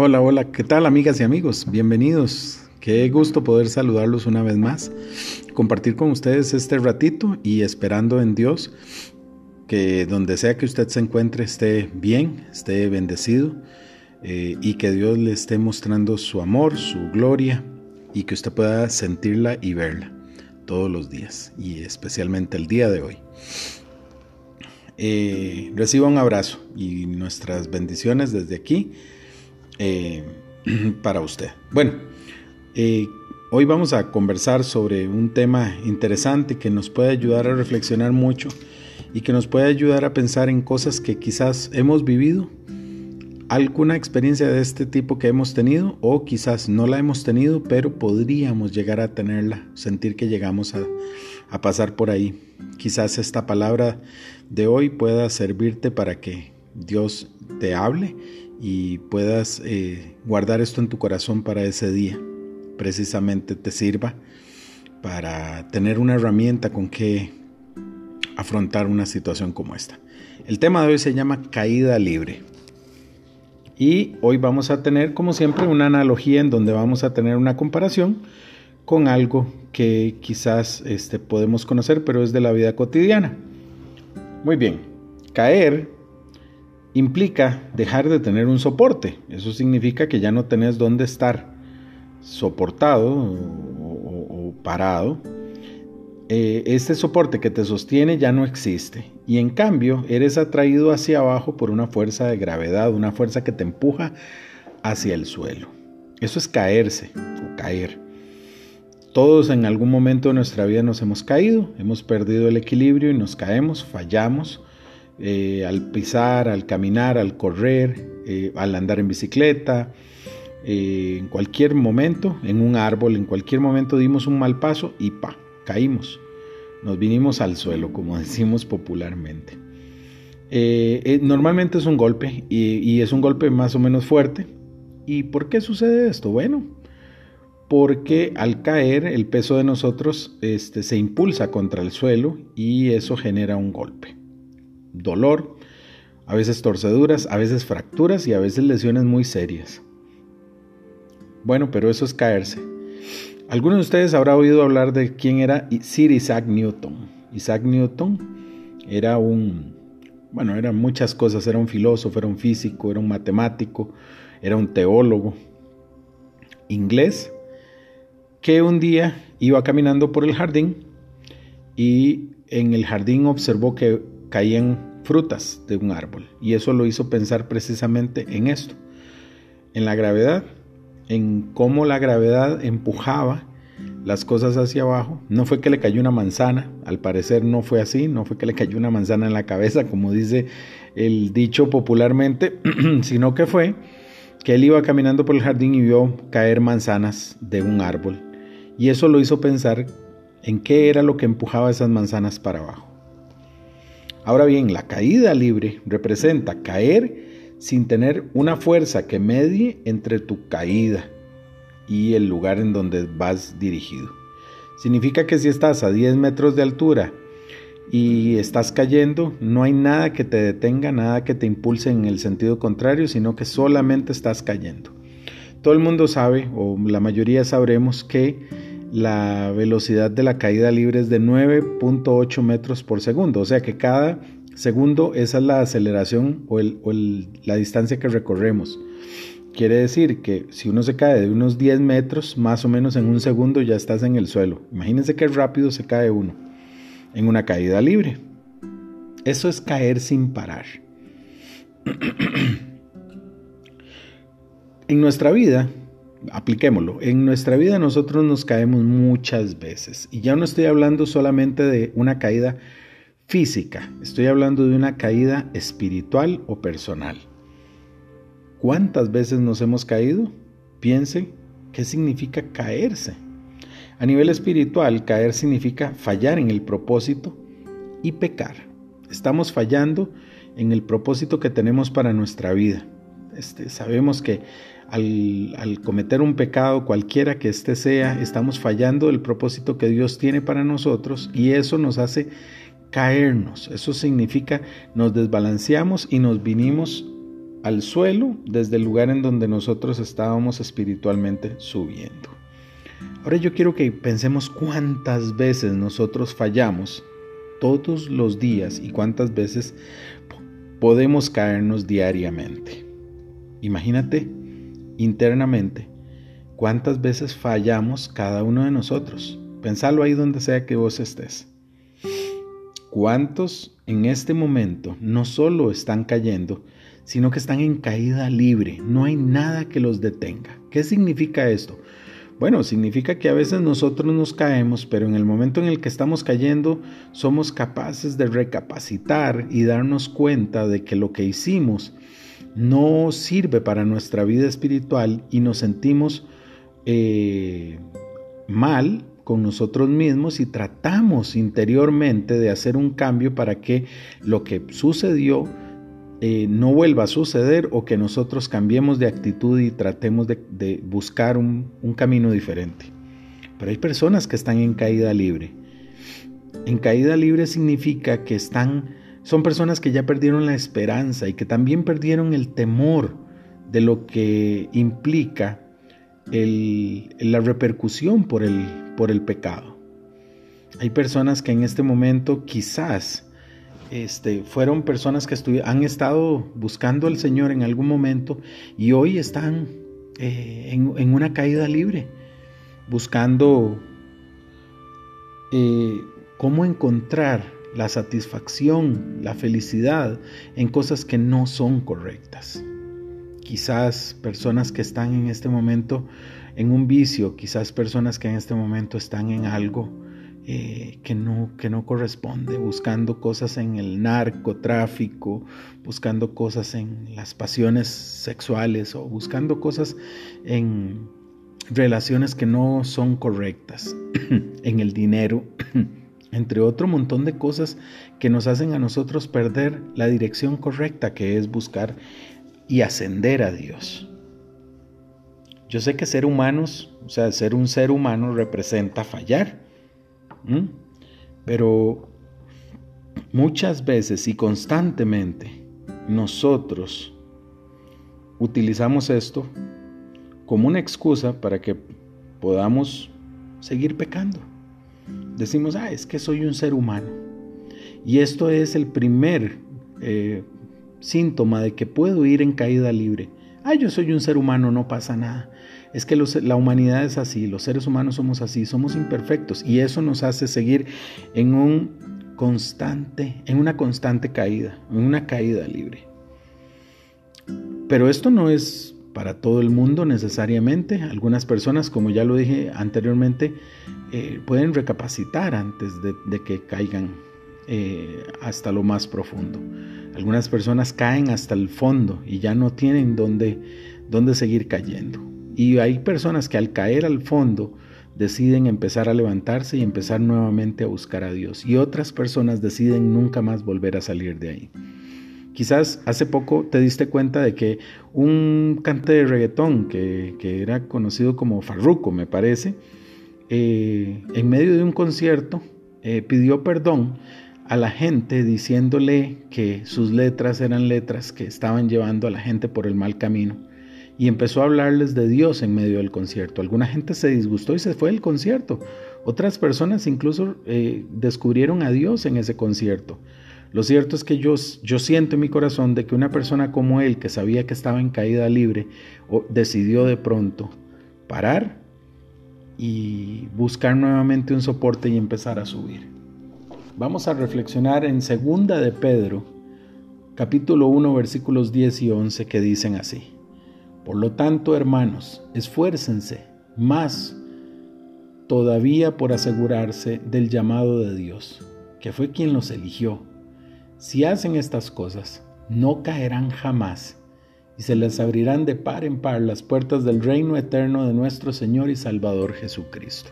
Hola, hola, ¿qué tal amigas y amigos? Bienvenidos. Qué gusto poder saludarlos una vez más, compartir con ustedes este ratito y esperando en Dios que donde sea que usted se encuentre esté bien, esté bendecido eh, y que Dios le esté mostrando su amor, su gloria y que usted pueda sentirla y verla todos los días y especialmente el día de hoy. Eh, reciba un abrazo y nuestras bendiciones desde aquí eh, para usted. Bueno, eh, hoy vamos a conversar sobre un tema interesante que nos puede ayudar a reflexionar mucho y que nos puede ayudar a pensar en cosas que quizás hemos vivido, alguna experiencia de este tipo que hemos tenido o quizás no la hemos tenido, pero podríamos llegar a tenerla, sentir que llegamos a, a pasar por ahí. Quizás esta palabra de hoy pueda servirte para que Dios te hable y puedas eh, guardar esto en tu corazón para ese día. Precisamente te sirva para tener una herramienta con que afrontar una situación como esta. El tema de hoy se llama caída libre. Y hoy vamos a tener, como siempre, una analogía en donde vamos a tener una comparación con algo que quizás este, podemos conocer, pero es de la vida cotidiana. Muy bien, caer implica dejar de tener un soporte. Eso significa que ya no tenés dónde estar soportado o, parado. Eh, este soporte que te sostiene ya no existe y en cambio eres atraído hacia abajo por una fuerza de gravedad, una fuerza que te empuja hacia el suelo. Eso es caerse o caer. Todos en algún momento de nuestra vida nos hemos caído, hemos perdido el equilibrio y nos caemos, fallamos eh, al pisar, al caminar, al correr, eh, al andar en bicicleta, eh, en cualquier momento, en un árbol, en cualquier momento dimos un mal paso y pa, caímos. Nos vinimos al suelo, como decimos popularmente. normalmente es un golpe y, es un golpe más o menos fuerte. ¿Y por qué sucede esto? Bueno, porque al caer el peso de nosotros este, se impulsa contra el suelo y eso genera un golpe dolor, a veces torceduras, a veces fracturas y a veces lesiones muy serias. Bueno, pero eso es caerse. Algunos de ustedes habrán oído hablar de quién era Sir Isaac Newton. Isaac Newton era un, bueno, eran muchas cosas, era un filósofo, era un físico, era un matemático, era un teólogo inglés que un día iba caminando por el jardín y en el jardín observó que caían frutas de un árbol. Y eso lo hizo pensar precisamente en esto, en la gravedad, en cómo la gravedad empujaba las cosas hacia abajo. No fue que le cayó una manzana, al parecer no fue así, no fue que le cayó una manzana en la cabeza, como dice el dicho popularmente, sino que fue que él iba caminando por el jardín y vio caer manzanas de un árbol. Y eso lo hizo pensar en qué era lo que empujaba esas manzanas para abajo. Ahora bien, la caída libre representa caer sin tener una fuerza que medie entre tu caída y el lugar en donde vas dirigido. Significa que si estás a 10 metros de altura y estás cayendo, no hay nada que te detenga, nada que te impulse en el sentido contrario, sino que solamente estás cayendo. Todo el mundo sabe, o la mayoría sabremos, que la velocidad de la caída libre es de 9.8 metros por segundo, o sea que cada segundo esa es la aceleración o, la distancia que recorremos. Quiere decir que si uno se cae de unos 10 metros, más o menos en un segundo ya estás en el suelo. Imagínense qué rápido se cae uno en una caída libre. Eso es caer sin parar. en nuestra vida apliquémoslo. En nuestra vida nosotros nos caemos muchas veces. Y ya no estoy hablando solamente de una caída física, estoy hablando de una caída espiritual o personal. ¿Cuántas veces nos hemos caído? Piense, ¿qué significa caerse? A nivel espiritual, caer significa fallar en el propósito y pecar. Estamos fallando en el propósito que tenemos para nuestra vida. Este, sabemos que al, cometer un pecado, cualquiera que éste sea, estamos fallando el propósito que Dios tiene para nosotros y eso nos hace caernos. Eso significa nos desbalanceamos y nos vinimos al suelo desde el lugar en donde nosotros estábamos espiritualmente subiendo. Ahora yo quiero que pensemos cuántas veces nosotros fallamos todos los días y cuántas veces podemos caernos diariamente. Imagínate internamente cuántas veces fallamos cada uno de nosotros. Pensalo ahí donde sea que vos estés. ¿Cuántos en este momento no solo están cayendo, sino que están en caída libre? No hay nada que los detenga. ¿Qué significa esto? Bueno, significa que a veces nosotros nos caemos, pero en el momento en el que estamos cayendo somos capaces de recapacitar y darnos cuenta de que lo que hicimos no sirve para nuestra vida espiritual y nos sentimos eh, mal con nosotros mismos y tratamos interiormente de hacer un cambio para que lo que sucedió eh, no vuelva a suceder o que nosotros cambiemos de actitud y tratemos de, buscar un, un camino diferente. Pero hay personas que están en caída libre. En caída libre significa que están, son personas que ya perdieron la esperanza y que también perdieron el temor de lo que implica el, la repercusión por el, por el pecado. Hay personas que en este momento quizás este, fueron personas que han estado buscando al Señor en algún momento y hoy están eh, en, una caída libre, buscando eh, cómo encontrar la satisfacción, la felicidad en cosas que no son correctas. Quizás personas que están en este momento en un vicio, quizás personas que en este momento están en algo eh, que, no, que no corresponde, buscando cosas en el narcotráfico, buscando cosas en las pasiones sexuales o buscando cosas en relaciones que no son correctas, en el dinero, entre otro montón de cosas que nos hacen a nosotros perder la dirección correcta, que es buscar y ascender a Dios. Yo sé que ser humanos, o sea, ser un ser humano representa fallar. Pero muchas veces y constantemente nosotros utilizamos esto como una excusa para que podamos seguir pecando. Decimos, ah, es que soy un ser humano. Y esto es el primer eh, síntoma de que puedo ir en caída libre. Ah, yo soy un ser humano, no pasa nada. Es que la humanidad es así, los seres humanos somos así, somos imperfectos y eso nos hace seguir en un constante, en una constante caída, en una caída libre. Pero esto no es para todo el mundo necesariamente. Algunas personas, como ya lo dije anteriormente, eh, pueden recapacitar antes de, que caigan eh, hasta lo más profundo. Algunas personas caen hasta el fondo y ya no tienen dónde, dónde seguir cayendo. Y hay personas que al caer al fondo deciden empezar a levantarse y empezar nuevamente a buscar a Dios. Y otras personas deciden nunca más volver a salir de ahí. Quizás hace poco te diste cuenta de que un cante de reggaetón que, era conocido como Farruco, me parece, eh, en medio de un concierto eh, pidió perdón a la gente diciéndole que sus letras eran letras que estaban llevando a la gente por el mal camino y empezó a hablarles de Dios en medio del concierto. Alguna gente se disgustó y se fue del concierto. Otras personas incluso eh, descubrieron a Dios en ese concierto. Lo cierto es que yo, yo siento en mi corazón de que una persona como él, que sabía que estaba en caída libre, decidió de pronto parar y buscar nuevamente un soporte y empezar a subir. Vamos a reflexionar en segunda de Pedro, capítulo 1, versículos 10 y 11, que dicen así. Por lo tanto, hermanos, esfuércense más todavía por asegurarse del llamado de Dios, que fue quien los eligió. Si hacen estas cosas, no caerán jamás y se les abrirán de par en par las puertas del reino eterno de nuestro Señor y Salvador Jesucristo.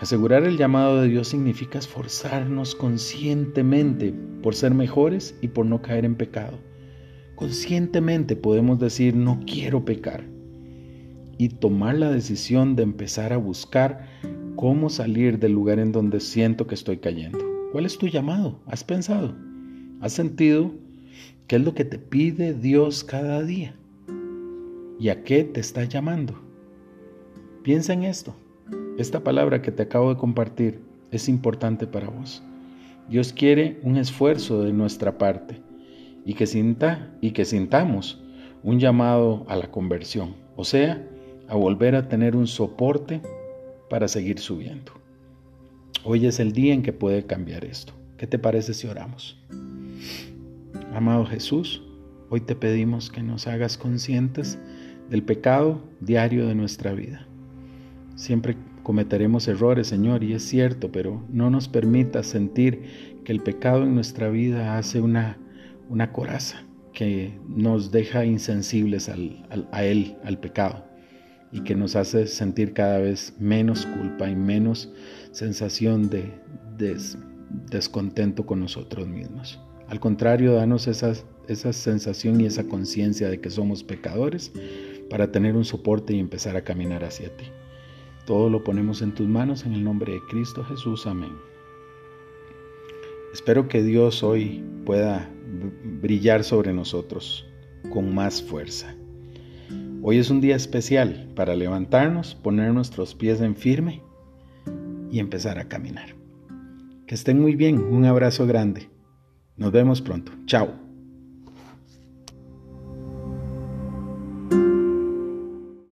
Asegurar el llamado de Dios significa esforzarnos conscientemente por ser mejores y por no caer en pecado. Conscientemente podemos decir no quiero pecar y tomar la decisión de empezar a buscar cómo salir del lugar en donde siento que estoy cayendo. ¿Cuál es tu llamado? ¿Has pensado? ¿Has sentido ¿Qué es lo que te pide Dios cada día? ¿Y a qué te está llamando? Piensa en esto. Esta palabra que te acabo de compartir es importante para vos. Dios quiere un esfuerzo de nuestra parte y que, sinta, y que sintamos un llamado a la conversión, o sea, a volver a tener un soporte para seguir subiendo. Hoy es el día en que puede cambiar esto. ¿Qué te parece si oramos? Amado Jesús, hoy te pedimos que nos hagas conscientes del pecado diario de nuestra vida. Siempre cometeremos errores, Señor, y es cierto, pero no nos permitas sentir que el pecado en nuestra vida hace una, una coraza que nos deja insensibles a Él, al pecado, y que nos hace sentir cada vez menos culpa y menos sensación de descontento con nosotros mismos. Al contrario, danos esa, esa sensación y esa conciencia de que somos pecadores para tener un soporte y empezar a caminar hacia ti. Todo lo ponemos en tus manos en el nombre de Cristo Jesús. Amén. Espero que Dios hoy pueda brillar sobre nosotros con más fuerza. Hoy es un día especial para levantarnos, poner nuestros pies en firme y empezar a caminar. Que estén muy bien, un abrazo grande. Nos vemos pronto. Chao.